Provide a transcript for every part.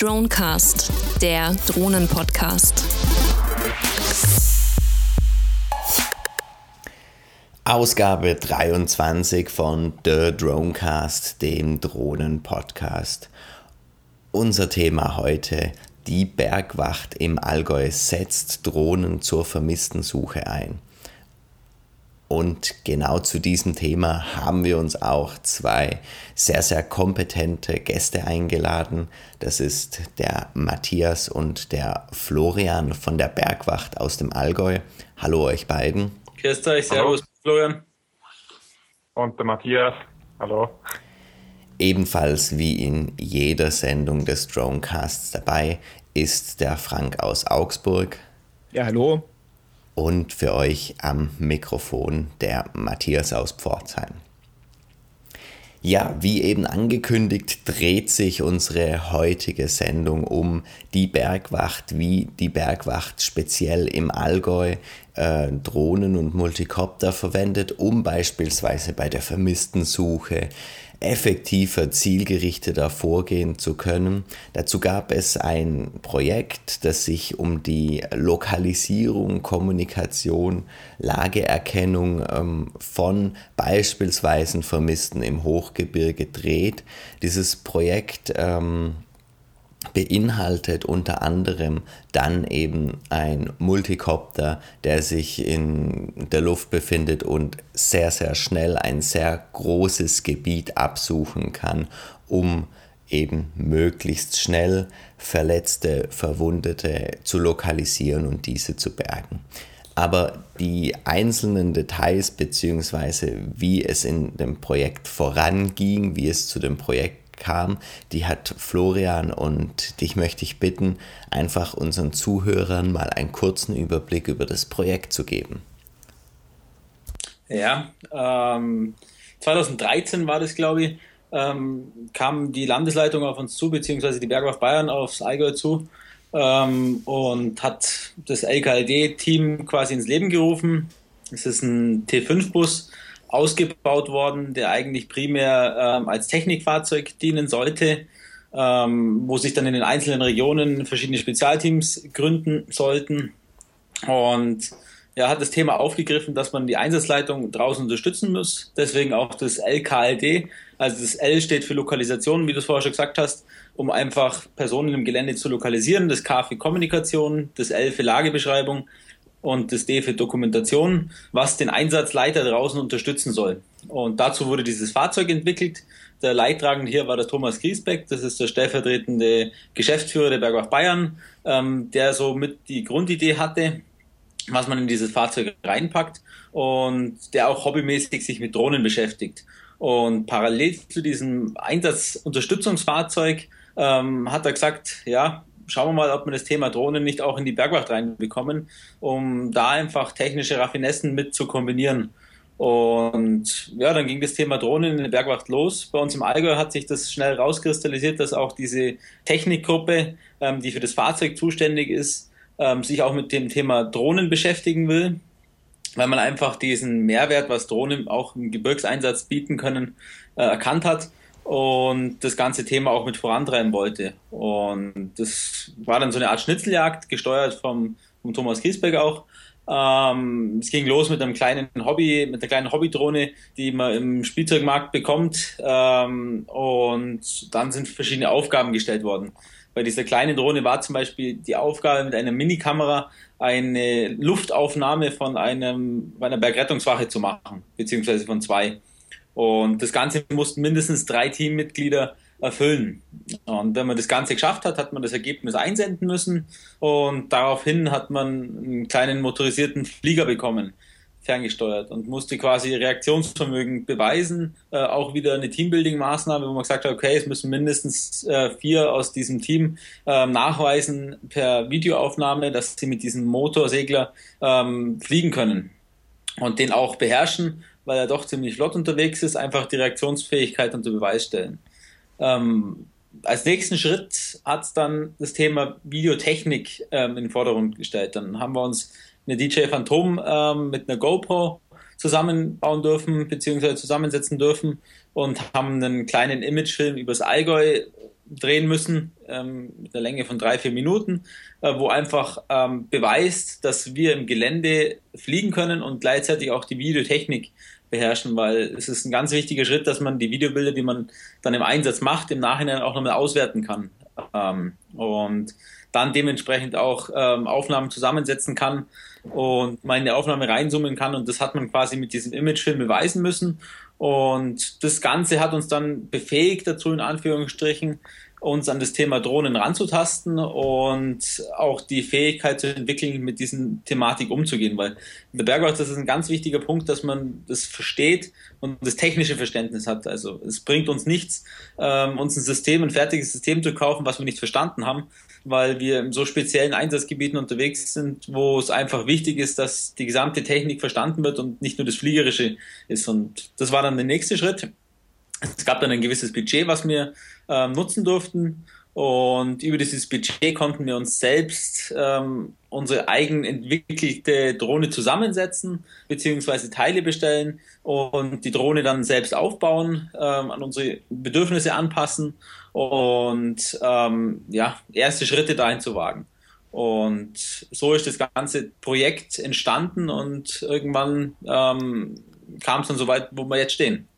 Dronecast, der Drohnen-Podcast. Ausgabe 23 von The Dronecast, dem Drohnen-Podcast. Unser Thema heute: Die Bergwacht im Allgäu setzt Drohnen zur vermissten Suche ein. Und genau zu diesem Thema haben wir uns auch zwei sehr, sehr kompetente Gäste eingeladen. Das ist der Matthias und der Florian von der Bergwacht aus dem Allgäu. Hallo euch beiden. Grüßt euch, Servus, Hallo. Florian. Und der Matthias. Hallo. Ebenfalls wie in jeder Sendung des Dronecasts dabei ist der Frank aus Augsburg. Ja, hallo und für euch am Mikrofon der Matthias aus Pforzheim. Ja, wie eben angekündigt, dreht sich unsere heutige Sendung um die Bergwacht, wie die Bergwacht speziell im Allgäu äh, Drohnen und Multikopter verwendet, um beispielsweise bei der vermissten Suche effektiver, zielgerichteter vorgehen zu können. Dazu gab es ein Projekt, das sich um die Lokalisierung, Kommunikation, Lageerkennung ähm, von beispielsweise Vermissten im Hochgebirge dreht. Dieses Projekt ähm, beinhaltet unter anderem dann eben ein Multikopter, der sich in der Luft befindet und sehr, sehr schnell ein sehr großes Gebiet absuchen kann, um eben möglichst schnell Verletzte, Verwundete zu lokalisieren und diese zu bergen. Aber die einzelnen Details beziehungsweise wie es in dem Projekt voranging, wie es zu dem Projekt kam, die hat Florian und dich möchte ich bitten, einfach unseren Zuhörern mal einen kurzen Überblick über das Projekt zu geben. Ja, ähm, 2013 war das, glaube ich, ähm, kam die Landesleitung auf uns zu, beziehungsweise die Bergwacht Bayern aufs Allgäu zu ähm, und hat das LKLD-Team quasi ins Leben gerufen. Es ist ein T5-Bus, ausgebaut worden, der eigentlich primär ähm, als Technikfahrzeug dienen sollte, ähm, wo sich dann in den einzelnen Regionen verschiedene Spezialteams gründen sollten. Und er hat das Thema aufgegriffen, dass man die Einsatzleitung draußen unterstützen muss. Deswegen auch das LKLD. Also das L steht für Lokalisation, wie du es vorher schon gesagt hast, um einfach Personen im Gelände zu lokalisieren. Das K für Kommunikation, das L für Lagebeschreibung und das D für Dokumentation, was den Einsatzleiter draußen unterstützen soll. Und dazu wurde dieses Fahrzeug entwickelt. Der Leidtragende hier war der Thomas Griesbeck, das ist der stellvertretende Geschäftsführer der Bergwacht Bayern, ähm, der so mit die Grundidee hatte, was man in dieses Fahrzeug reinpackt und der auch hobbymäßig sich mit Drohnen beschäftigt. Und parallel zu diesem Einsatzunterstützungsfahrzeug ähm, hat er gesagt, ja, schauen wir mal, ob wir das Thema Drohnen nicht auch in die Bergwacht reinbekommen, um da einfach technische Raffinessen mit zu kombinieren. Und ja, dann ging das Thema Drohnen in der Bergwacht los. Bei uns im Allgäu hat sich das schnell rauskristallisiert, dass auch diese Technikgruppe, ähm, die für das Fahrzeug zuständig ist, ähm, sich auch mit dem Thema Drohnen beschäftigen will, weil man einfach diesen Mehrwert, was Drohnen auch im Gebirgseinsatz bieten können, äh, erkannt hat und das ganze Thema auch mit vorantreiben wollte. Und das war dann so eine Art Schnitzeljagd, gesteuert vom, vom Thomas Kiesberg auch. Ähm, es ging los mit einem kleinen Hobby, mit einer kleinen Hobbydrohne, die man im Spielzeugmarkt bekommt. Ähm, und dann sind verschiedene Aufgaben gestellt worden. Bei dieser kleinen Drohne war zum Beispiel die Aufgabe mit einer Minikamera eine Luftaufnahme von einem, einer Bergrettungswache zu machen, beziehungsweise von zwei. Und das Ganze mussten mindestens drei Teammitglieder erfüllen. Und wenn man das Ganze geschafft hat, hat man das Ergebnis einsenden müssen und daraufhin hat man einen kleinen motorisierten Flieger bekommen, ferngesteuert und musste quasi Reaktionsvermögen beweisen. Äh, auch wieder eine Teambuilding-Maßnahme, wo man gesagt hat, okay, es müssen mindestens äh, vier aus diesem Team äh, nachweisen per Videoaufnahme, dass sie mit diesem Motorsegler ähm, fliegen können und den auch beherrschen weil er doch ziemlich flott unterwegs ist, einfach die Reaktionsfähigkeit unter Beweis stellen. Ähm, als nächsten Schritt hat es dann das Thema Videotechnik ähm, in den Vordergrund gestellt. Dann haben wir uns eine DJ Phantom ähm, mit einer GoPro zusammenbauen dürfen, beziehungsweise zusammensetzen dürfen und haben einen kleinen Imagefilm übers Allgäu drehen müssen, ähm, mit einer Länge von drei, vier Minuten, äh, wo einfach ähm, beweist, dass wir im Gelände fliegen können und gleichzeitig auch die Videotechnik beherrschen, weil es ist ein ganz wichtiger Schritt, dass man die Videobilder, die man dann im Einsatz macht, im Nachhinein auch nochmal auswerten kann. Ähm, und dann dementsprechend auch ähm, Aufnahmen zusammensetzen kann und meine Aufnahme reinsummen kann. Und das hat man quasi mit diesem Imagefilm beweisen müssen. Und das Ganze hat uns dann befähigt dazu, in Anführungsstrichen, uns an das Thema Drohnen ranzutasten und auch die Fähigkeit zu entwickeln, mit diesen Thematik umzugehen. Weil in der Bergwacht das ist ein ganz wichtiger Punkt, dass man das versteht und das technische Verständnis hat. Also es bringt uns nichts, ähm, uns ein System, ein fertiges System zu kaufen, was wir nicht verstanden haben, weil wir in so speziellen Einsatzgebieten unterwegs sind, wo es einfach wichtig ist, dass die gesamte Technik verstanden wird und nicht nur das Fliegerische ist. Und das war dann der nächste Schritt. Es gab dann ein gewisses Budget, was wir ähm, nutzen durften. Und über dieses Budget konnten wir uns selbst ähm, unsere eigen entwickelte Drohne zusammensetzen, beziehungsweise Teile bestellen und die Drohne dann selbst aufbauen, ähm, an unsere Bedürfnisse anpassen und ähm, ja, erste Schritte dahin zu wagen. Und so ist das ganze Projekt entstanden und irgendwann ähm, kam es dann so weit, wo wir jetzt stehen.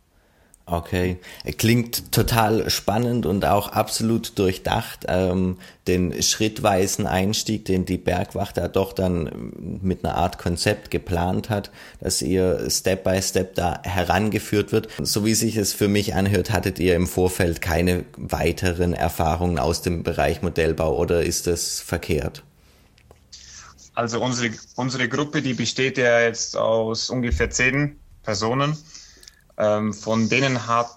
Okay, klingt total spannend und auch absolut durchdacht. Ähm, den schrittweisen Einstieg, den die Bergwacht da doch dann mit einer Art Konzept geplant hat, dass ihr Step by Step da herangeführt wird. So wie sich es für mich anhört, hattet ihr im Vorfeld keine weiteren Erfahrungen aus dem Bereich Modellbau oder ist das verkehrt? Also unsere, unsere Gruppe, die besteht ja jetzt aus ungefähr zehn Personen. Ähm, von denen hat,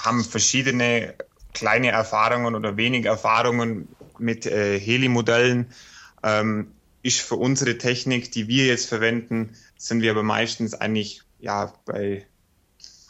haben verschiedene kleine Erfahrungen oder wenig Erfahrungen mit äh, Heli-Modellen. Ähm, ist für unsere Technik, die wir jetzt verwenden, sind wir aber meistens eigentlich ja bei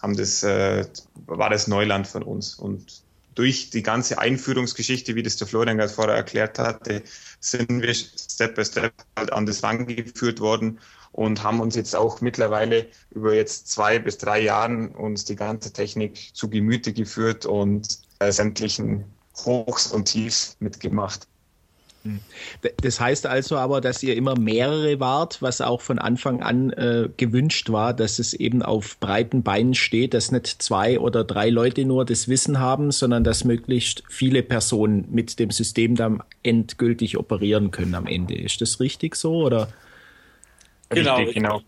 haben das äh, war das Neuland von uns und durch die ganze Einführungsgeschichte, wie das der Florian gerade vorher erklärt hatte, sind wir Step by Step halt an das rangeführt worden und haben uns jetzt auch mittlerweile über jetzt zwei bis drei Jahren uns die ganze Technik zu Gemüte geführt und äh, sämtlichen Hochs und Tiefs mitgemacht. Hm. Das heißt also aber, dass ihr immer mehrere wart, was auch von Anfang an äh, gewünscht war, dass es eben auf breiten Beinen steht, dass nicht zwei oder drei Leute nur das Wissen haben, sondern dass möglichst viele Personen mit dem System dann endgültig operieren können am Ende. Ist das richtig so oder? Genau, richtig, genau.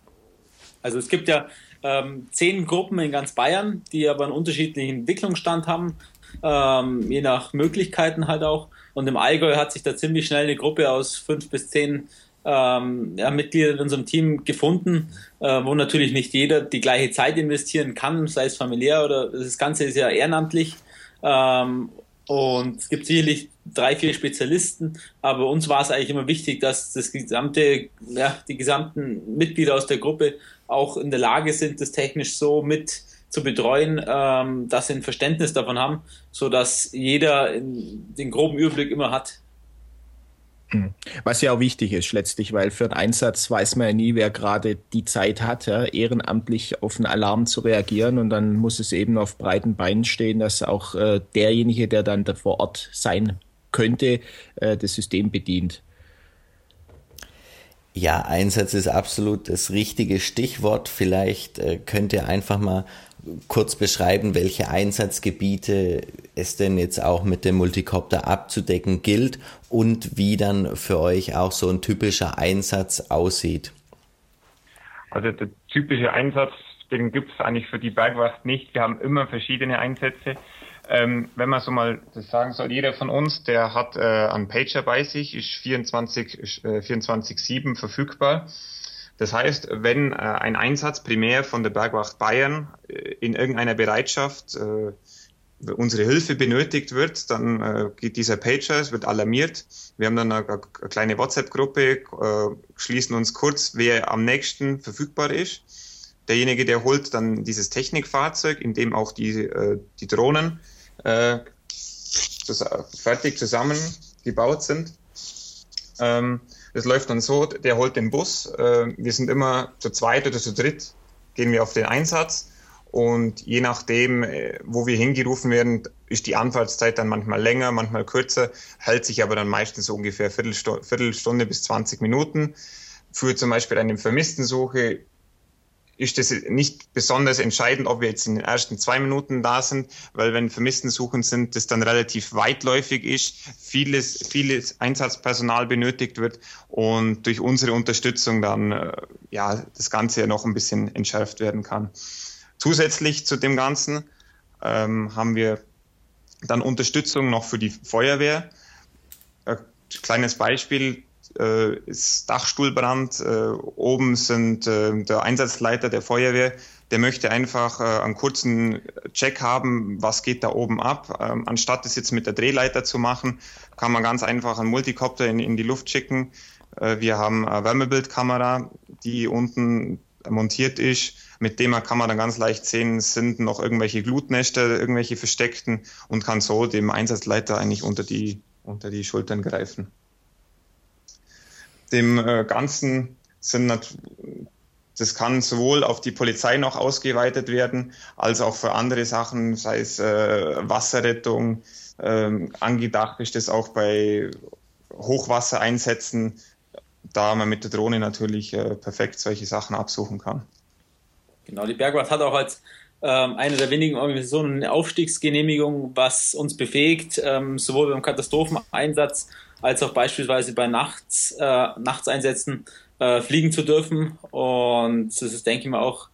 Also es gibt ja ähm, zehn Gruppen in ganz Bayern, die aber einen unterschiedlichen Entwicklungsstand haben, ähm, je nach Möglichkeiten halt auch. Und im Allgäu hat sich da ziemlich schnell eine Gruppe aus fünf bis zehn ähm, ja, Mitgliedern in unserem Team gefunden, äh, wo natürlich nicht jeder die gleiche Zeit investieren kann, sei es familiär oder das Ganze ist ja ehrenamtlich. Ähm, und es gibt sicherlich drei, vier Spezialisten, aber uns war es eigentlich immer wichtig, dass das gesamte, ja, die gesamten Mitglieder aus der Gruppe auch in der Lage sind, das technisch so mit zu betreuen, ähm, dass sie ein Verständnis davon haben, so dass jeder den groben Überblick immer hat. Hm. Was ja auch wichtig ist letztlich, weil für einen Einsatz weiß man ja nie, wer gerade die Zeit hat, ja, ehrenamtlich auf einen Alarm zu reagieren und dann muss es eben auf breiten Beinen stehen, dass auch äh, derjenige, der dann da vor Ort sein könnte, äh, das System bedient. Ja, Einsatz ist absolut das richtige Stichwort. Vielleicht äh, könnt ihr einfach mal kurz beschreiben, welche Einsatzgebiete es denn jetzt auch mit dem Multicopter abzudecken gilt und wie dann für euch auch so ein typischer Einsatz aussieht? Also der typische Einsatz, den gibt es eigentlich für die Bergwacht nicht. Wir haben immer verschiedene Einsätze. Ähm, wenn man so mal das sagen soll, jeder von uns, der hat äh, einen Pager bei sich, ist 24, äh, 24-7 verfügbar. Das heißt, wenn äh, ein Einsatz primär von der Bergwacht Bayern äh, in irgendeiner Bereitschaft äh, unsere Hilfe benötigt wird, dann äh, geht dieser Pager, es wird alarmiert. Wir haben dann eine, eine kleine WhatsApp-Gruppe, äh, schließen uns kurz, wer am nächsten verfügbar ist. Derjenige, der holt dann dieses Technikfahrzeug, in dem auch die, äh, die Drohnen äh, fertig zusammengebaut sind. Ähm, das läuft dann so, der holt den Bus. Äh, wir sind immer zu zweit oder zu dritt, gehen wir auf den Einsatz Und je nachdem, äh, wo wir hingerufen werden, ist die Anfahrtszeit dann manchmal länger, manchmal kürzer, hält sich aber dann meistens so ungefähr Viertelstunde, Viertelstunde bis 20 Minuten. Für zum Beispiel eine Vermisstensuche ist das nicht besonders entscheidend, ob wir jetzt in den ersten zwei Minuten da sind, weil wenn Vermisstensuchen sind, das dann relativ weitläufig ist, vieles, vieles Einsatzpersonal benötigt wird und durch unsere Unterstützung dann äh, ja das Ganze ja noch ein bisschen entschärft werden kann. Zusätzlich zu dem Ganzen ähm, haben wir dann Unterstützung noch für die Feuerwehr. Ein kleines Beispiel, äh, ist Dachstuhlbrand. Äh, oben sind äh, der Einsatzleiter der Feuerwehr, der möchte einfach äh, einen kurzen Check haben, was geht da oben ab. Ähm, anstatt es jetzt mit der Drehleiter zu machen, kann man ganz einfach einen Multicopter in, in die Luft schicken. Äh, wir haben eine Wärmebildkamera, die unten montiert ist. Mit dem kann man dann ganz leicht sehen, sind noch irgendwelche Glutnester, irgendwelche versteckten und kann so dem Einsatzleiter eigentlich unter die, unter die Schultern greifen dem äh, Ganzen sind das kann sowohl auf die Polizei noch ausgeweitet werden, als auch für andere Sachen, sei es äh, Wasserrettung. Ähm, angedacht ist das auch bei Hochwassereinsätzen, da man mit der Drohne natürlich äh, perfekt solche Sachen absuchen kann. Genau, die Bergwacht hat auch als ähm, eine der wenigen Organisationen eine Aufstiegsgenehmigung, was uns befähigt, ähm, sowohl beim Katastropheneinsatz als auch beispielsweise bei Nachts, äh, Nachtseinsätzen äh, fliegen zu dürfen. Und das ist, denke ich mal, auch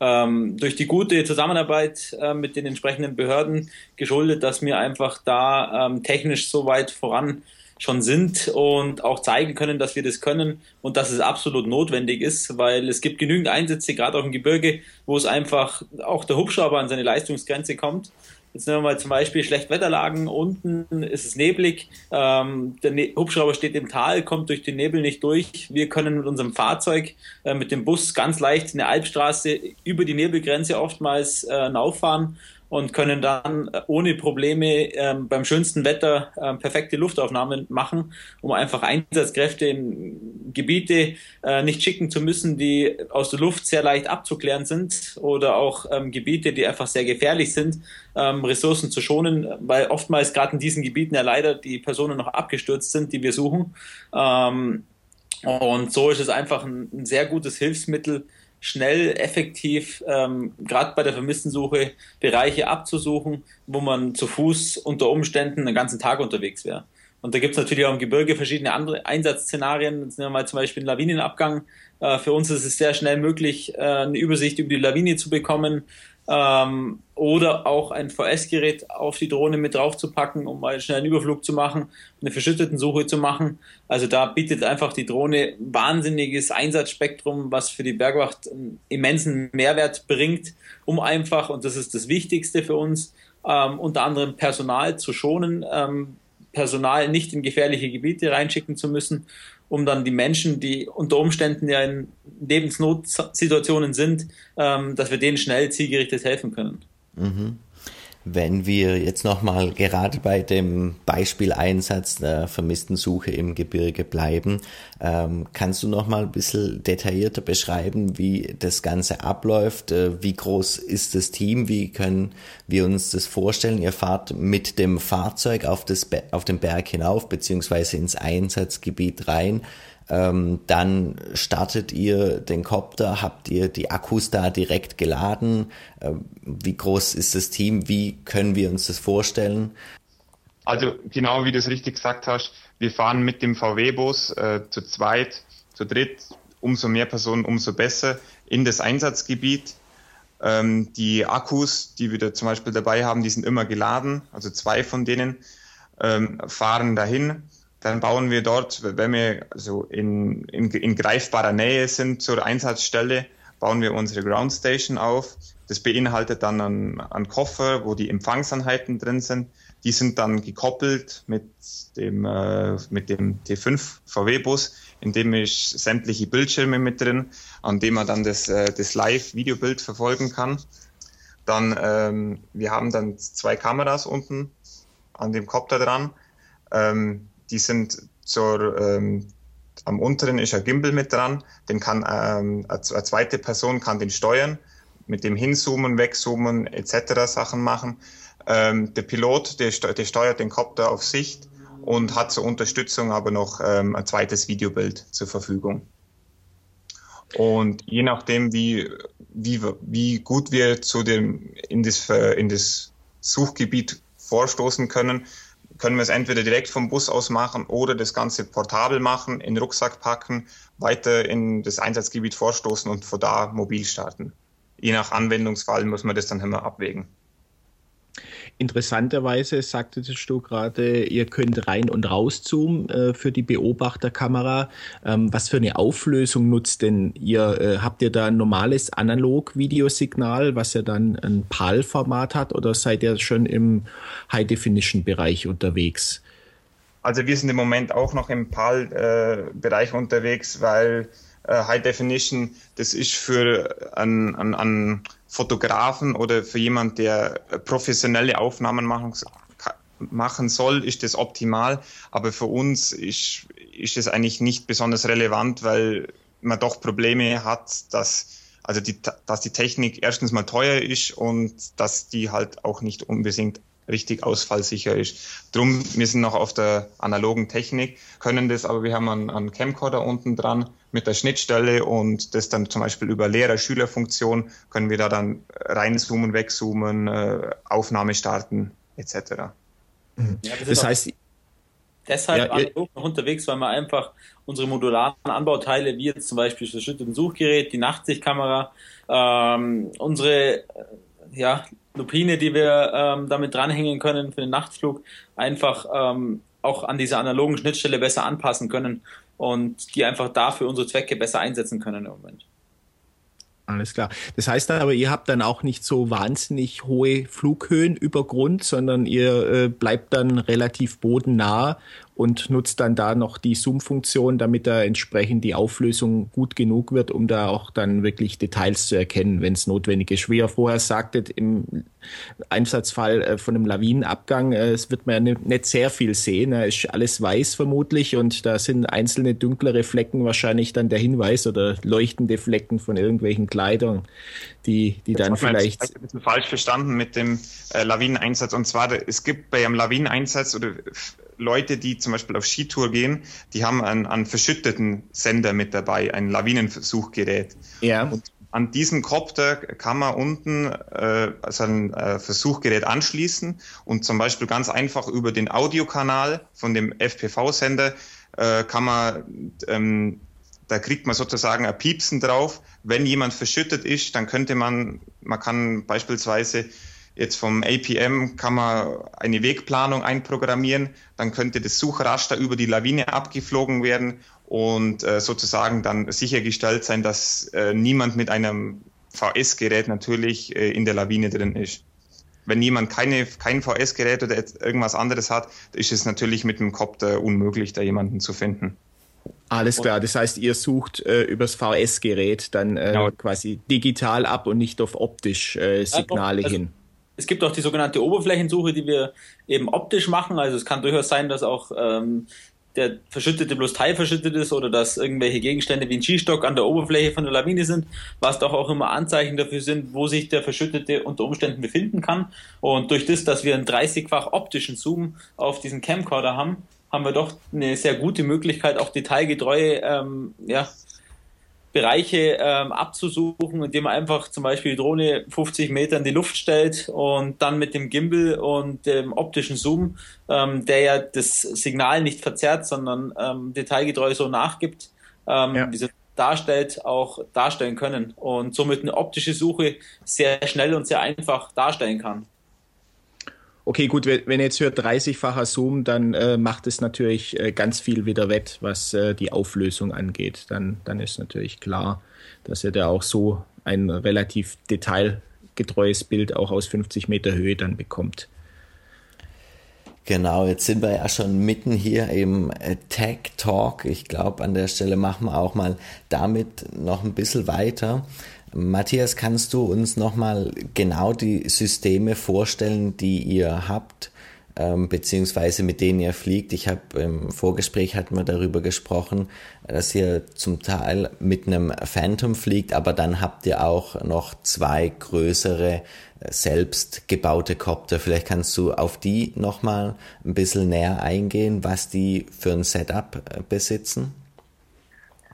ähm, durch die gute Zusammenarbeit äh, mit den entsprechenden Behörden geschuldet, dass wir einfach da ähm, technisch so weit voran schon sind und auch zeigen können, dass wir das können und dass es absolut notwendig ist, weil es gibt genügend Einsätze, gerade auch im Gebirge, wo es einfach auch der Hubschrauber an seine Leistungsgrenze kommt Jetzt nehmen wir mal zum Beispiel Schlechtwetterlagen. Unten ist es neblig. Ähm, der ne Hubschrauber steht im Tal, kommt durch den Nebel nicht durch. Wir können mit unserem Fahrzeug, äh, mit dem Bus ganz leicht eine Alpstraße über die Nebelgrenze oftmals äh, auffahren und können dann äh, ohne Probleme ähm, beim schönsten Wetter äh, perfekte Luftaufnahmen machen, um einfach Einsatzkräfte in Gebiete äh, nicht schicken zu müssen, die aus der Luft sehr leicht abzuklären sind oder auch ähm, Gebiete, die einfach sehr gefährlich sind, ähm, Ressourcen zu schonen, weil oftmals gerade in diesen Gebieten ja leider die Personen noch abgestürzt sind, die wir suchen. Ähm, und so ist es einfach ein, ein sehr gutes Hilfsmittel, schnell, effektiv, ähm, gerade bei der Vermisstensuche, Bereiche abzusuchen, wo man zu Fuß unter Umständen einen ganzen Tag unterwegs wäre. Und da gibt es natürlich auch im Gebirge verschiedene andere Einsatzszenarien. Jetzt nehmen wir mal zum Beispiel einen Lawinenabgang. Äh, für uns ist es sehr schnell möglich, äh, eine Übersicht über die Lawine zu bekommen, ähm, oder auch ein VS-Gerät auf die Drohne mit drauf zu packen, um mal schnell einen Überflug zu machen, eine verschütteten Suche zu machen. Also da bietet einfach die Drohne wahnsinniges Einsatzspektrum, was für die Bergwacht einen immensen Mehrwert bringt, um einfach, und das ist das Wichtigste für uns, ähm, unter anderem Personal zu schonen, ähm, Personal nicht in gefährliche Gebiete reinschicken zu müssen um dann die Menschen, die unter Umständen ja in Lebensnotsituationen sind, ähm, dass wir denen schnell zielgerichtet helfen können. Mhm. Wenn wir jetzt nochmal gerade bei dem Beispieleinsatz der vermissten Suche im Gebirge bleiben, ähm, kannst du nochmal ein bisschen detaillierter beschreiben, wie das Ganze abläuft? Äh, wie groß ist das Team? Wie können wir uns das vorstellen? Ihr fahrt mit dem Fahrzeug auf, das, auf den Berg hinauf, beziehungsweise ins Einsatzgebiet rein. Ähm, dann startet ihr den Copter, habt ihr die Akkus da direkt geladen? Ähm, wie groß ist das Team? Wie können wir uns das vorstellen? Also genau wie du es richtig gesagt hast, wir fahren mit dem VW-Bus äh, zu zweit, zu dritt, umso mehr Personen, umso besser in das Einsatzgebiet. Ähm, die Akkus, die wir da zum Beispiel dabei haben, die sind immer geladen, also zwei von denen ähm, fahren dahin dann bauen wir dort, wenn wir also in, in, in greifbarer Nähe sind zur Einsatzstelle, bauen wir unsere Ground Station auf. Das beinhaltet dann einen, einen Koffer, wo die Empfangseinheiten drin sind. Die sind dann gekoppelt mit dem, äh, mit dem T5 VW-Bus, in dem ist sämtliche Bildschirme mit drin, an dem man dann das, äh, das Live-Videobild verfolgen kann. Dann, ähm, wir haben dann zwei Kameras unten an dem Kopter dran. Ähm, die sind zur, ähm, am unteren ist ein Gimbal mit dran, den kann ähm, eine zweite Person kann den steuern. mit dem Hinzoomen, Wegzoomen etc. Sachen machen. Ähm, der Pilot, der, der steuert den Copter auf Sicht und hat zur Unterstützung aber noch ähm, ein zweites Videobild zur Verfügung. Und je nachdem, wie, wie, wie gut wir zu dem, in, das, in das Suchgebiet vorstoßen können, können wir es entweder direkt vom Bus aus machen oder das Ganze portabel machen, in den Rucksack packen, weiter in das Einsatzgebiet vorstoßen und von da mobil starten. Je nach Anwendungsfall muss man das dann immer abwägen. Interessanterweise sagtest du gerade, ihr könnt rein und raus zoomen äh, für die Beobachterkamera. Ähm, was für eine Auflösung nutzt denn ihr? Äh, habt ihr da ein normales Analog-Videosignal, was ja dann ein PAL-Format hat, oder seid ihr schon im High-Definition-Bereich unterwegs? Also wir sind im Moment auch noch im PAL-Bereich äh, unterwegs, weil äh, High Definition, das ist für einen, einen, einen Fotografen oder für jemand, der professionelle Aufnahmen machen, machen soll, ist das optimal. Aber für uns ist, ist es eigentlich nicht besonders relevant, weil man doch Probleme hat, dass, also die, dass die Technik erstens mal teuer ist und dass die halt auch nicht unbedingt richtig ausfallsicher ist. Drum, wir sind noch auf der analogen Technik, können das, aber wir haben einen, einen Camcorder unten dran mit der Schnittstelle und das dann zum Beispiel über Lehrer-Schüler-Funktion können wir da dann reinzoomen, wegzoomen, äh, Aufnahme starten etc. Ja, das heißt, deshalb ja, analog noch unterwegs, weil wir einfach unsere modularen Anbauteile, wie jetzt zum Beispiel das verschüttete Suchgerät, die Nachtsichtkamera, ähm, unsere äh, ja, Lupine, die wir ähm, damit dranhängen können für den Nachtflug, einfach ähm, auch an dieser analogen Schnittstelle besser anpassen können und die einfach dafür unsere Zwecke besser einsetzen können im Moment. Alles klar. Das heißt dann aber, ihr habt dann auch nicht so wahnsinnig hohe Flughöhen über Grund, sondern ihr äh, bleibt dann relativ bodennah und nutzt dann da noch die Zoom-Funktion, damit da entsprechend die Auflösung gut genug wird, um da auch dann wirklich Details zu erkennen, wenn es notwendig ist. Wie ihr vorher sagtet, im Einsatzfall äh, von einem Lawinenabgang, äh, es wird man ja nicht sehr viel sehen. Da ist alles weiß vermutlich und da sind einzelne dunklere Flecken wahrscheinlich dann der Hinweis oder leuchtende Flecken von irgendwelchen Kleidern, die, die dann vielleicht. Ich ein bisschen falsch verstanden mit dem äh, Lawineneinsatz. Und zwar, es gibt bei einem Lawineneinsatz oder Leute, die zum Beispiel auf Skitour gehen, die haben einen, einen verschütteten Sender mit dabei, ein Lawinenversuchgerät. Ja. Und an diesen Kopter kann man unten äh, ein äh, Versuchgerät anschließen und zum Beispiel ganz einfach über den Audiokanal von dem FPV-Sender äh, kann man, ähm, da kriegt man sozusagen ein Piepsen drauf. Wenn jemand verschüttet ist, dann könnte man, man kann beispielsweise Jetzt vom APM kann man eine Wegplanung einprogrammieren, dann könnte das Suchraster über die Lawine abgeflogen werden und äh, sozusagen dann sichergestellt sein, dass äh, niemand mit einem VS-Gerät natürlich äh, in der Lawine drin ist. Wenn jemand keine, kein VS-Gerät oder irgendwas anderes hat, ist es natürlich mit dem Copter unmöglich, da jemanden zu finden. Alles klar, das heißt, ihr sucht äh, übers VS-Gerät dann äh, genau. quasi digital ab und nicht auf optisch äh, Signale ja, also, hin es gibt auch die sogenannte Oberflächensuche, die wir eben optisch machen. Also es kann durchaus sein, dass auch ähm, der Verschüttete bloß teilverschüttet ist oder dass irgendwelche Gegenstände wie ein Skistock an der Oberfläche von der Lawine sind, was doch auch immer Anzeichen dafür sind, wo sich der Verschüttete unter Umständen befinden kann. Und durch das, dass wir einen 30-fach optischen Zoom auf diesen Camcorder haben, haben wir doch eine sehr gute Möglichkeit, auch detailgetreue ähm, ja, Bereiche ähm, abzusuchen, indem man einfach zum Beispiel die Drohne 50 Meter in die Luft stellt und dann mit dem Gimbal und dem optischen Zoom, ähm, der ja das Signal nicht verzerrt, sondern ähm, detailgetreu so nachgibt, ähm, ja. diese darstellt, auch darstellen können und somit eine optische Suche sehr schnell und sehr einfach darstellen kann. Okay, gut, wenn jetzt hört 30-facher Zoom, dann äh, macht es natürlich äh, ganz viel wieder wett, was äh, die Auflösung angeht. Dann, dann ist natürlich klar, dass ihr da auch so ein relativ detailgetreues Bild auch aus 50 Meter Höhe dann bekommt. Genau, jetzt sind wir ja schon mitten hier im äh, Tech Talk. Ich glaube, an der Stelle machen wir auch mal damit noch ein bisschen weiter. Matthias, kannst du uns nochmal genau die Systeme vorstellen, die ihr habt? ähm, beziehungsweise mit denen ihr fliegt. Ich habe im Vorgespräch hatten wir darüber gesprochen, dass ihr zum Teil mit einem Phantom fliegt, aber dann habt ihr auch noch zwei größere äh, selbst gebaute Copter. Vielleicht kannst du auf die nochmal ein bisschen näher eingehen, was die für ein Setup äh, besitzen.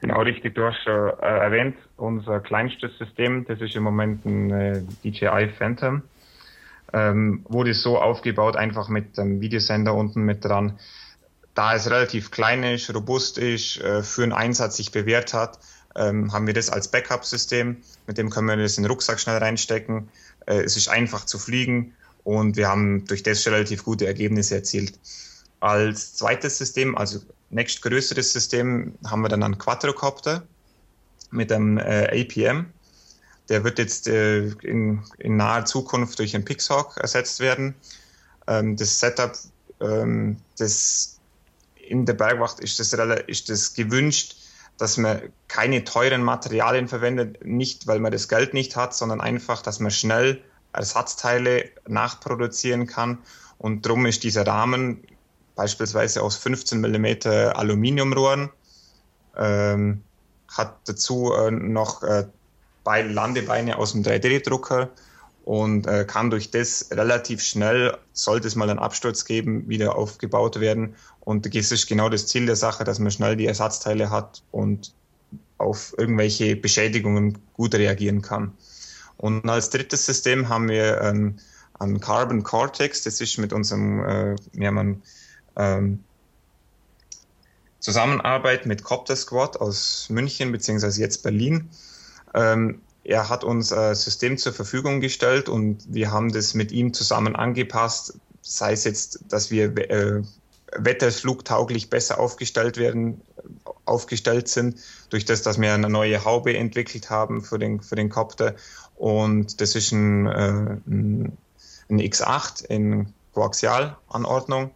Genau, richtig. Du hast schon äh, erwähnt, unser kleinstes System, das ist im Moment ein äh, DJI Phantom ähm, wurde so aufgebaut, einfach mit einem Videosender unten mit dran. Da es relativ klein ist, robust ist, äh, für einen Einsatz sich bewährt hat, ähm, haben wir das als Backup-System. Mit dem können wir das in den Rucksack schnell reinstecken. Äh, es ist einfach zu fliegen und wir haben durch das schon relativ gute Ergebnisse erzielt. Als zweites System, also nächstgrößeres System, haben wir dann einen Quadrocopter mit einem äh, APM. Der wird jetzt äh, in, in, naher Zukunft durch einen Pixhawk ersetzt werden. Ähm, das Setup, ähm, das in der Bergwacht ist das, ist das gewünscht, dass man keine teuren Materialien verwendet, nicht weil man das Geld nicht hat, sondern einfach, dass man schnell Ersatzteile nachproduzieren kann. Und darum ist dieser Rahmen beispielsweise aus 15 mm Aluminiumrohren, ähm, hat dazu äh, noch äh, beide Landebeine aus dem 3D-Drucker und äh, kann durch das relativ schnell, sollte es mal einen Absturz geben, wieder aufgebaut werden. Und das ist genau das Ziel der Sache, dass man schnell die Ersatzteile hat und auf irgendwelche Beschädigungen gut reagieren kann. Und als drittes System haben wir ähm, ein Carbon Cortex, das ist mit unserem, äh, wir haben ein, ähm, Zusammenarbeit mit Copter Squad aus München beziehungsweise jetzt Berlin. Ähm, er hat uns ein System zur Verfügung gestellt und wir haben das mit ihm zusammen angepasst, sei es jetzt, dass wir äh, wetterflugtauglich besser aufgestellt werden, aufgestellt sind, durch das, dass wir eine neue Haube entwickelt haben für den, für den Copter. Und das ist ein, äh, ein X8 in Koaxialanordnung.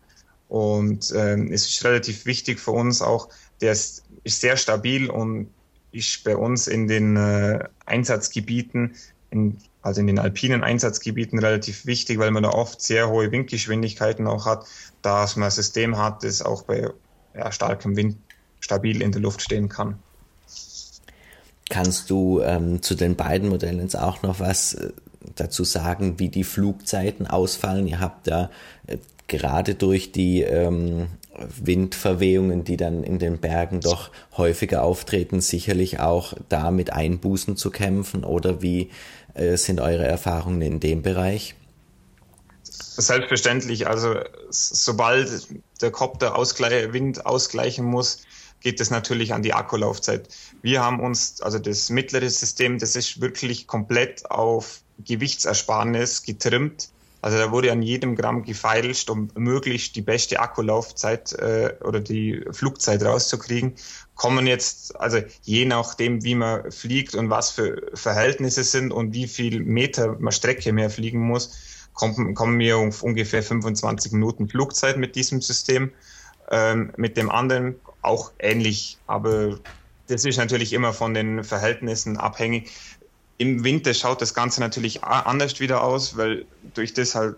Und äh, es ist relativ wichtig für uns auch, der ist, ist sehr stabil und ist bei uns in den äh, Einsatzgebieten, in, also in den alpinen Einsatzgebieten relativ wichtig, weil man da oft sehr hohe Windgeschwindigkeiten auch hat, dass man ein System hat, das auch bei ja, starkem Wind stabil in der Luft stehen kann. Kannst du ähm, zu den beiden Modellen jetzt auch noch was äh, dazu sagen, wie die Flugzeiten ausfallen? Ihr habt da äh, gerade durch die ähm, Windverwehungen, die dann in den Bergen doch häufiger auftreten, sicherlich auch da mit Einbußen zu kämpfen? Oder wie äh, sind eure Erfahrungen in dem Bereich? Selbstverständlich. Also sobald der Kopter Ausgleich, Wind ausgleichen muss, geht es natürlich an die Akkulaufzeit. Wir haben uns, also das mittlere System, das ist wirklich komplett auf Gewichtsersparnis getrimmt. Also da wurde an jedem Gramm gefeilscht, um möglichst die beste Akkulaufzeit äh, oder die Flugzeit rauszukriegen. Kommen jetzt, also je nachdem, wie man fliegt und was für Verhältnisse sind und wie viel Meter man Strecke mehr fliegen muss, kommen, kommen wir auf ungefähr 25 Minuten Flugzeit mit diesem System. Ähm, mit dem anderen auch ähnlich, aber das ist natürlich immer von den Verhältnissen abhängig. Im Winter schaut das Ganze natürlich anders wieder aus, weil durch das halt,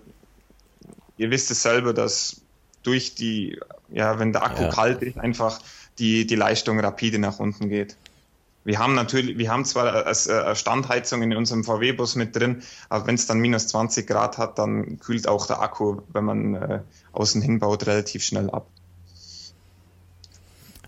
ihr wisst es selber, dass durch die, ja, wenn der Akku ja. kalt ist, einfach die, die Leistung rapide nach unten geht. Wir haben natürlich, wir haben zwar eine Standheizung in unserem VW-Bus mit drin, aber wenn es dann minus 20 Grad hat, dann kühlt auch der Akku, wenn man äh, außen hinbaut, relativ schnell ab.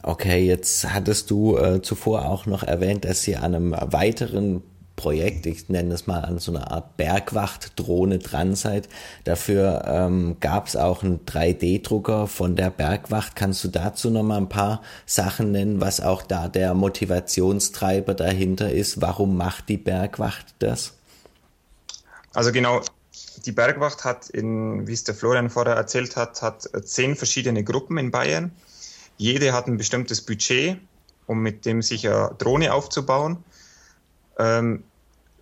Okay, jetzt hattest du äh, zuvor auch noch erwähnt, dass ihr an einem weiteren Projekt, ich nenne es mal an so einer Art Bergwacht-Drohne dran seid. Dafür ähm, gab es auch einen 3D-Drucker von der Bergwacht. Kannst du dazu noch mal ein paar Sachen nennen, was auch da der Motivationstreiber dahinter ist? Warum macht die Bergwacht das? Also genau, die Bergwacht hat in, wie es der Florian vorher erzählt hat, hat zehn verschiedene Gruppen in Bayern. Jede hat ein bestimmtes Budget, um mit dem sich eine Drohne aufzubauen. Ähm,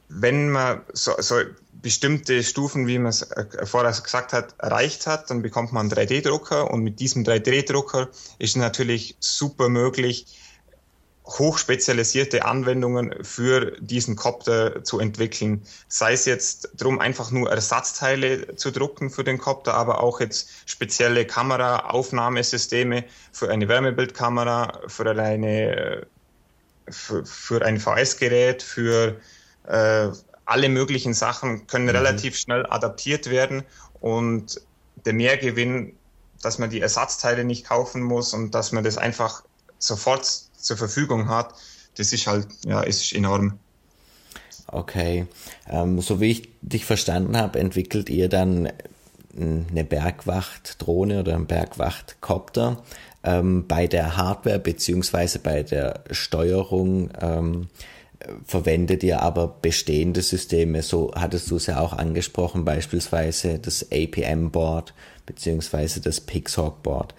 wenn man so, so bestimmte Stufen, wie man es äh, vorher gesagt hat, erreicht hat, dann bekommt man einen 3D-Drucker und mit diesem 3D-Drucker ist es natürlich super möglich, hochspezialisierte Anwendungen für diesen Copter zu entwickeln. Sei es jetzt darum, einfach nur Ersatzteile zu drucken für den Copter, aber auch jetzt spezielle Kameraaufnahmesysteme für eine Wärmebildkamera, für eine für, für ein VS-Gerät, für äh, alle möglichen Sachen können mhm. relativ schnell adaptiert werden und der Mehrgewinn, dass man die Ersatzteile nicht kaufen muss und dass man das einfach sofort zur Verfügung hat, das ist halt, ja, ist enorm. Okay. Ähm, so wie ich dich verstanden habe, entwickelt ihr dann eine Bergwacht-Drohne oder einen Bergwacht-Copter. Ähm, bei der Hardware beziehungsweise bei der Steuerung ähm, verwendet ihr aber bestehende Systeme. So hattest du es ja auch angesprochen, beispielsweise das APM-Board beziehungsweise das Pixhawk-Board.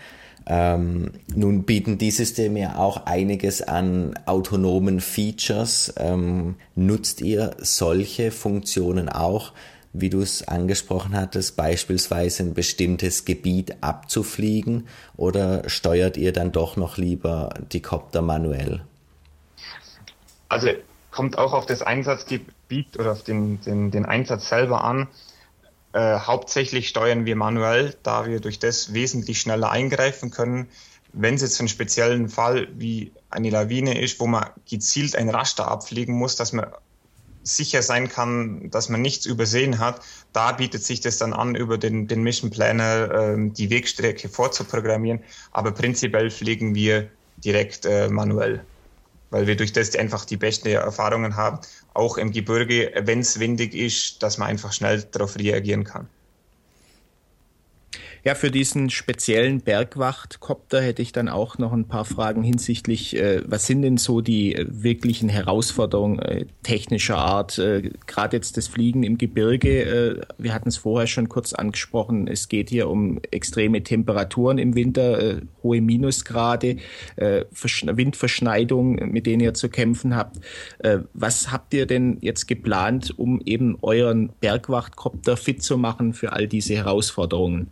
Ähm, nun bieten die Systeme ja auch einiges an autonomen Features. Ähm, nutzt ihr solche Funktionen auch, wie du es angesprochen hattest, beispielsweise ein bestimmtes Gebiet abzufliegen oder steuert ihr dann doch noch lieber die Copter manuell? Also kommt auch auf das Einsatzgebiet oder auf den, den, den Einsatz selber an. Äh, hauptsächlich steuern wir manuell, da wir durch das wesentlich schneller eingreifen können. Wenn es jetzt einen speziellen Fall wie eine Lawine ist, wo man gezielt ein Raster abfliegen muss, dass man sicher sein kann, dass man nichts übersehen hat, da bietet sich das dann an, über den, den Mission Planner äh, die Wegstrecke vorzuprogrammieren. Aber prinzipiell fliegen wir direkt äh, manuell weil wir durch das einfach die besten Erfahrungen haben, auch im Gebirge, wenn es windig ist, dass man einfach schnell darauf reagieren kann. Ja, für diesen speziellen Bergwachtkopter hätte ich dann auch noch ein paar Fragen hinsichtlich, äh, was sind denn so die äh, wirklichen Herausforderungen äh, technischer Art? Äh, Gerade jetzt das Fliegen im Gebirge, äh, wir hatten es vorher schon kurz angesprochen, es geht hier um extreme Temperaturen im Winter, äh, hohe Minusgrade, Windverschneidung, mit denen ihr zu kämpfen habt. was habt ihr denn jetzt geplant, um eben euren Bergwachtkopter fit zu machen für all diese Herausforderungen?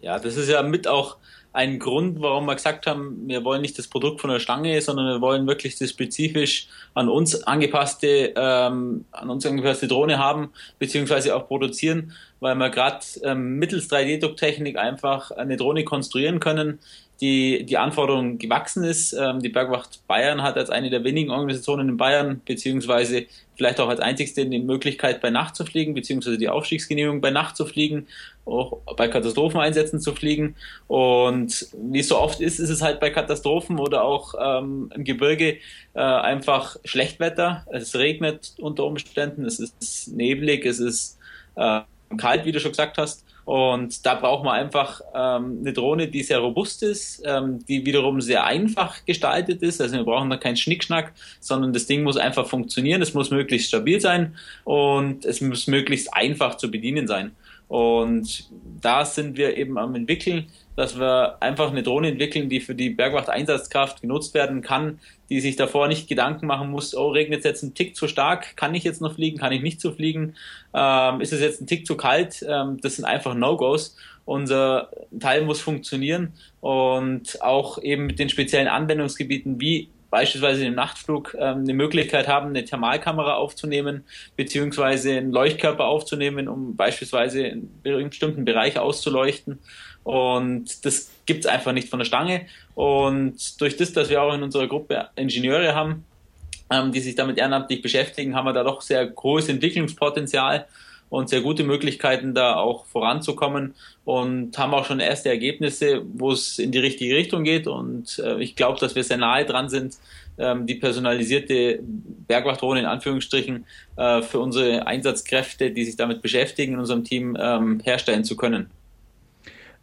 Ja, das ist ja mit auch ein Grund, warum wir gesagt haben, wir wollen nicht das Produkt von der Stange, sondern wir wollen wirklich das spezifisch an uns angepasste, ähm, an uns angepasste Drohne haben, beziehungsweise auch produzieren, weil wir gerade ähm, mittels 3D-Drucktechnik einfach eine Drohne konstruieren können, die die Anforderungen gewachsen ist. Ähm, die Bergwacht Bayern hat als eine der wenigen Organisationen in Bayern, beziehungsweise vielleicht auch als einzigste die Möglichkeit, bei Nacht zu fliegen, beziehungsweise die Aufstiegsgenehmigung bei Nacht zu fliegen, auch bei Katastropheneinsätzen zu fliegen. Und wie es so oft ist, ist es halt bei Katastrophen oder auch ähm, im Gebirge äh, einfach Schlechtwetter. Es regnet unter Umständen, es ist neblig, es ist äh, kalt, wie du schon gesagt hast. Und da braucht man einfach ähm, eine Drohne, die sehr robust ist, ähm, die wiederum sehr einfach gestaltet ist. Also wir brauchen da keinen Schnickschnack, sondern das Ding muss einfach funktionieren, es muss möglichst stabil sein und es muss möglichst einfach zu bedienen sein. Und da sind wir eben am entwickeln, dass wir einfach eine Drohne entwickeln, die für die Bergwacht-Einsatzkraft genutzt werden kann, die sich davor nicht Gedanken machen muss, oh, regnet es jetzt ein Tick zu stark, kann ich jetzt noch fliegen, kann ich nicht so fliegen, ähm, ist es jetzt ein Tick zu kalt, ähm, das sind einfach No-Gos. Unser Teil muss funktionieren und auch eben mit den speziellen Anwendungsgebieten wie beispielsweise im Nachtflug ähm, eine Möglichkeit haben, eine Thermalkamera aufzunehmen, beziehungsweise einen Leuchtkörper aufzunehmen, um beispielsweise einen bestimmten Bereich auszuleuchten. Und das gibt's einfach nicht von der Stange. Und durch das, dass wir auch in unserer Gruppe Ingenieure haben, ähm, die sich damit ehrenamtlich beschäftigen, haben wir da doch sehr großes Entwicklungspotenzial und sehr gute Möglichkeiten, da auch voranzukommen und haben auch schon erste Ergebnisse, wo es in die richtige Richtung geht. Und äh, ich glaube, dass wir sehr nahe dran sind, ähm, die personalisierte Bergwachtdrohne in Anführungsstrichen äh, für unsere Einsatzkräfte, die sich damit beschäftigen, in unserem Team ähm, herstellen zu können.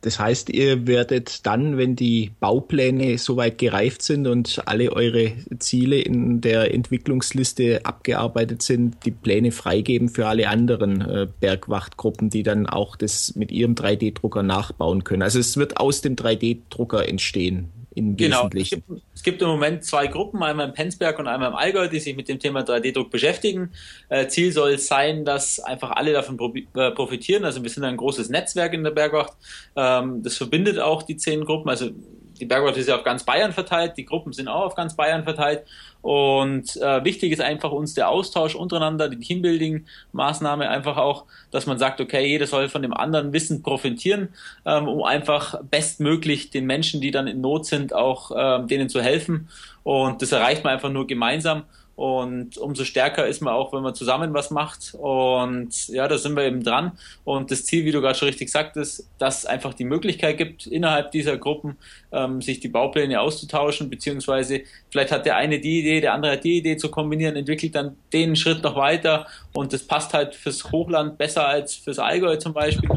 Das heißt, ihr werdet dann, wenn die Baupläne soweit gereift sind und alle eure Ziele in der Entwicklungsliste abgearbeitet sind, die Pläne freigeben für alle anderen äh, Bergwachtgruppen, die dann auch das mit ihrem 3D-Drucker nachbauen können. Also es wird aus dem 3D-Drucker entstehen im genau. Wesentlichen. Es gibt, es gibt, im Moment zwei Gruppen, einmal im Penzberg und einmal im Allgäu, die sich mit dem Thema 3D-Druck beschäftigen. Äh, Ziel soll es sein, dass einfach alle davon äh, profitieren. Also wir sind ein großes Netzwerk in der Bergwacht. Ähm, das verbindet auch die zehn Gruppen. Also die Bergwacht ist ja auf ganz Bayern verteilt, die Gruppen sind auch auf ganz Bayern verteilt. Und äh, wichtig ist einfach uns der Austausch untereinander, die Teambuilding-Maßnahme einfach auch, dass man sagt, okay, jeder soll von dem anderen Wissen profitieren, ähm, um einfach bestmöglich den Menschen, die dann in Not sind, auch ähm, denen zu helfen. Und das erreicht man einfach nur gemeinsam. Und umso stärker ist man auch, wenn man zusammen was macht. Und ja, da sind wir eben dran. Und das Ziel, wie du gerade schon richtig sagtest, dass es einfach die Möglichkeit gibt, innerhalb dieser Gruppen ähm, sich die Baupläne auszutauschen, beziehungsweise vielleicht hat der eine die Idee, der andere hat die Idee zu kombinieren, entwickelt dann den Schritt noch weiter. Und das passt halt fürs Hochland besser als fürs Allgäu zum Beispiel.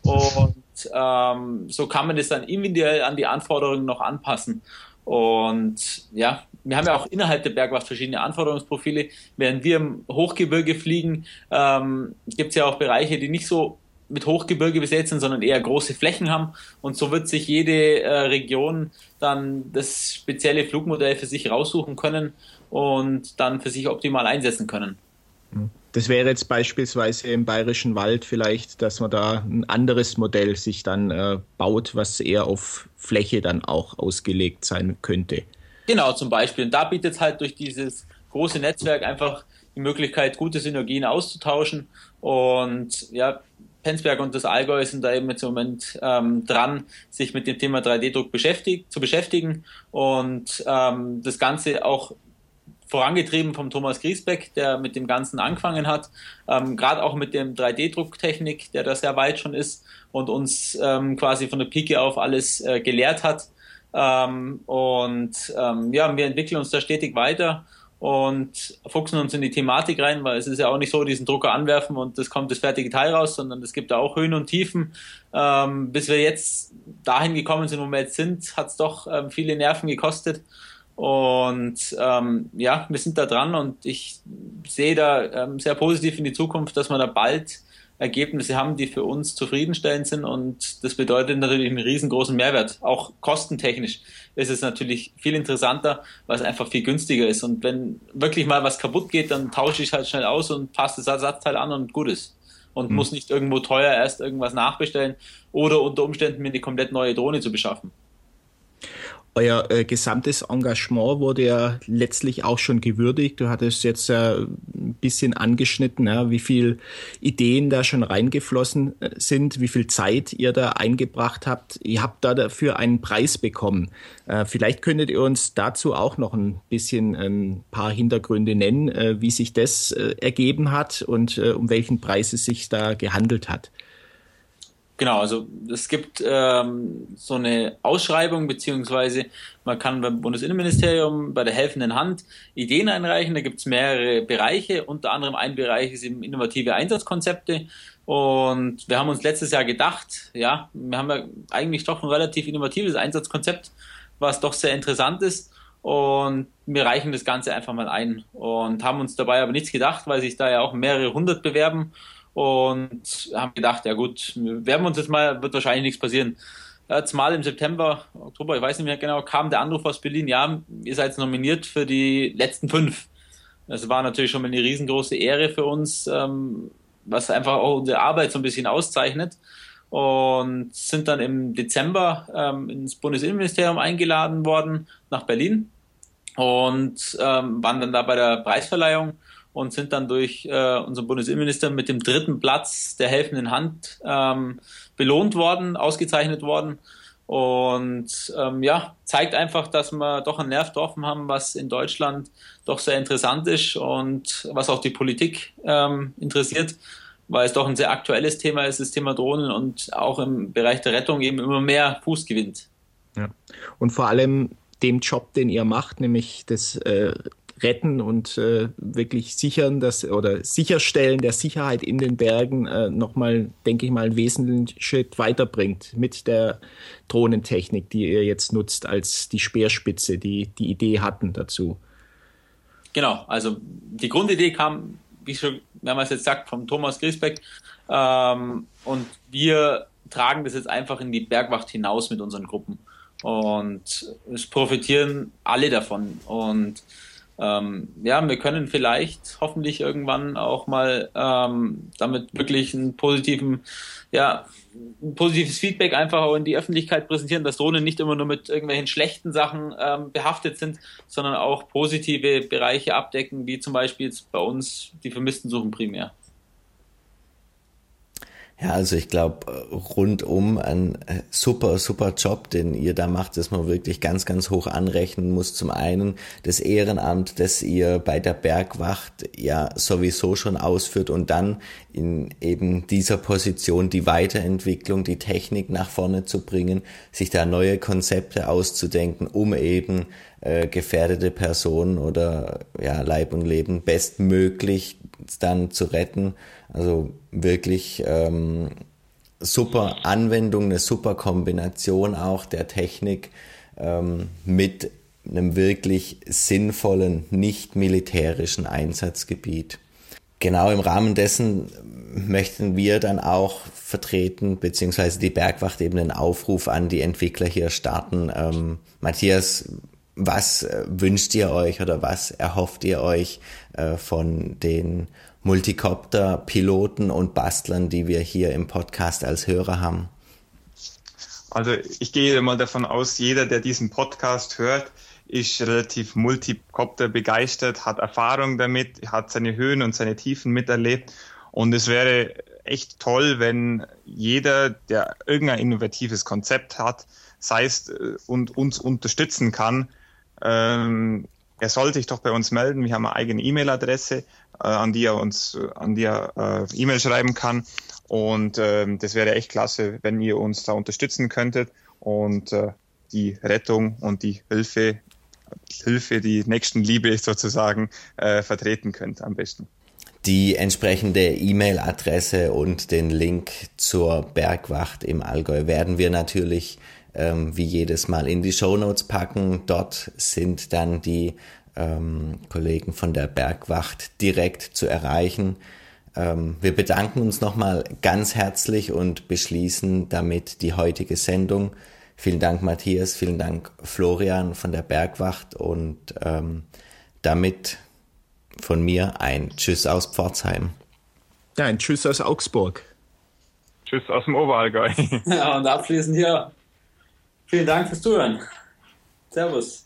Und ähm, so kann man das dann individuell an die Anforderungen noch anpassen. Und ja, wir haben ja auch innerhalb der Bergwacht verschiedene Anforderungsprofile. Während wir im Hochgebirge fliegen, ähm, gibt es ja auch Bereiche, die nicht so mit Hochgebirge besetzt sind, sondern eher große Flächen haben. Und so wird sich jede äh, Region dann das spezielle Flugmodell für sich raussuchen können und dann für sich optimal einsetzen können. Das wäre jetzt beispielsweise im Bayerischen Wald vielleicht, dass man da ein anderes Modell sich dann äh, baut, was eher auf Fläche dann auch ausgelegt sein könnte. Genau, zum Beispiel. Und da bietet es halt durch dieses große Netzwerk einfach die Möglichkeit, gute Synergien auszutauschen. Und ja, Penzberg und das Allgäu sind da eben jetzt im Moment ähm, dran, sich mit dem Thema 3D-Druck beschäftigt, zu beschäftigen und ähm, das Ganze auch vorangetrieben vom Thomas Griesbeck, der mit dem Ganzen angefangen hat, ähm, gerade auch mit dem 3D-Drucktechnik, der da sehr weit schon ist und uns ähm, quasi von der Pike auf alles äh, gelehrt hat. Ähm, und ähm, ja, wir entwickeln uns da stetig weiter und fuchsen uns in die Thematik rein, weil es ist ja auch nicht so, diesen Drucker anwerfen und das kommt das fertige Teil raus, sondern es gibt da auch Höhen und Tiefen. Ähm, bis wir jetzt dahin gekommen sind, wo wir jetzt sind, hat es doch ähm, viele Nerven gekostet. Und ähm, ja, wir sind da dran und ich sehe da ähm, sehr positiv in die Zukunft, dass wir da bald Ergebnisse haben, die für uns zufriedenstellend sind und das bedeutet natürlich einen riesengroßen Mehrwert. Auch kostentechnisch ist es natürlich viel interessanter, weil es einfach viel günstiger ist. Und wenn wirklich mal was kaputt geht, dann tausche ich halt schnell aus und passe das Ersatzteil an und gut ist. Und mhm. muss nicht irgendwo teuer erst irgendwas nachbestellen oder unter Umständen mir eine komplett neue Drohne zu beschaffen. Euer äh, gesamtes Engagement wurde ja letztlich auch schon gewürdigt. Du hattest jetzt äh, ein bisschen angeschnitten, ja, wie viel Ideen da schon reingeflossen äh, sind, wie viel Zeit ihr da eingebracht habt. Ihr habt da dafür einen Preis bekommen. Äh, vielleicht könntet ihr uns dazu auch noch ein bisschen ein paar Hintergründe nennen, äh, wie sich das äh, ergeben hat und um welchen Preis es sich da gehandelt hat. Genau, also es gibt ähm, so eine Ausschreibung, beziehungsweise man kann beim Bundesinnenministerium bei der helfenden Hand Ideen einreichen. Da gibt es mehrere Bereiche, unter anderem ein Bereich ist eben innovative Einsatzkonzepte. Und wir haben uns letztes Jahr gedacht, ja, wir haben ja eigentlich doch ein relativ innovatives Einsatzkonzept, was doch sehr interessant ist. Und wir reichen das Ganze einfach mal ein und haben uns dabei aber nichts gedacht, weil sich da ja auch mehrere hundert bewerben und haben gedacht, ja gut, werden wir uns jetzt mal, wird wahrscheinlich nichts passieren. Jetzt mal im September, Oktober, ich weiß nicht mehr genau, kam der Anruf aus Berlin, ja, ihr seid nominiert für die letzten fünf. Das war natürlich schon mal eine riesengroße Ehre für uns, ähm, was einfach auch unsere Arbeit so ein bisschen auszeichnet. Und sind dann im Dezember ähm, ins Bundesinnenministerium eingeladen worden nach Berlin und ähm, waren dann da bei der Preisverleihung und sind dann durch äh, unseren Bundesinnenminister mit dem dritten Platz der helfenden Hand ähm, belohnt worden, ausgezeichnet worden. Und ähm, ja, zeigt einfach, dass wir doch einen Nerv getroffen haben, was in Deutschland doch sehr interessant ist und was auch die Politik ähm, interessiert, weil es doch ein sehr aktuelles Thema ist, das Thema Drohnen und auch im Bereich der Rettung eben immer mehr Fuß gewinnt. Ja. Und vor allem dem Job, den ihr macht, nämlich das äh, retten und äh, wirklich sichern, dass oder sicherstellen der Sicherheit in den Bergen äh, nochmal, denke ich mal, einen wesentlichen Schritt weiterbringt mit der Drohnentechnik, die ihr jetzt nutzt als die Speerspitze, die die Idee hatten dazu. Genau, also die Grundidee kam, wie schon mehrmals jetzt sagt, vom Thomas Griesbeck ähm, und wir tragen das jetzt einfach in die Bergwacht hinaus mit unseren Gruppen und es profitieren alle davon und ähm, ja, wir können vielleicht hoffentlich irgendwann auch mal ähm, damit wirklich einen positiven, ja, ein positives Feedback einfach auch in die Öffentlichkeit präsentieren, dass Drohnen nicht immer nur mit irgendwelchen schlechten Sachen ähm, behaftet sind, sondern auch positive Bereiche abdecken, wie zum Beispiel jetzt bei uns die Vermissten suchen primär. Ja, also ich glaube, rundum ein äh, super, super Job, den ihr da macht, dass man wirklich ganz, ganz hoch anrechnen muss. Zum einen das Ehrenamt, das ihr bei der Bergwacht ja sowieso schon ausführt und dann in eben dieser Position die Weiterentwicklung, die Technik nach vorne zu bringen, sich da neue Konzepte auszudenken, um eben äh, gefährdete Personen oder ja, Leib und Leben bestmöglich dann zu retten. Also wirklich ähm, super Anwendung, eine super Kombination auch der Technik ähm, mit einem wirklich sinnvollen, nicht militärischen Einsatzgebiet. Genau im Rahmen dessen möchten wir dann auch vertreten, beziehungsweise die Bergwacht eben einen Aufruf an die Entwickler hier starten. Ähm, Matthias, was äh, wünscht ihr euch oder was erhofft ihr euch äh, von den Multicopter-Piloten und Bastlern, die wir hier im Podcast als Hörer haben? Also ich gehe mal davon aus, jeder, der diesen Podcast hört, ist relativ Multicopter begeistert, hat Erfahrung damit, hat seine Höhen und seine Tiefen miterlebt. Und es wäre echt toll, wenn jeder, der irgendein innovatives Konzept hat, sei es äh, und uns unterstützen kann, ähm, er soll sich doch bei uns melden. Wir haben eine eigene E-Mail-Adresse, äh, an die er uns, an die er äh, E-Mail schreiben kann. Und ähm, das wäre echt klasse, wenn ihr uns da unterstützen könntet und äh, die Rettung und die Hilfe, Hilfe, die Nächstenliebe sozusagen äh, vertreten könnt am besten. Die entsprechende E-Mail-Adresse und den Link zur Bergwacht im Allgäu werden wir natürlich ähm, wie jedes Mal in die Show Notes packen. Dort sind dann die ähm, Kollegen von der Bergwacht direkt zu erreichen. Ähm, wir bedanken uns nochmal ganz herzlich und beschließen damit die heutige Sendung. Vielen Dank, Matthias, vielen Dank, Florian von der Bergwacht und ähm, damit von mir ein Tschüss aus Pforzheim. Ja, ein Tschüss aus Augsburg. Tschüss aus dem Oberallgäu. Ja, und abschließend hier Vielen Dank fürs Zuhören. Servus.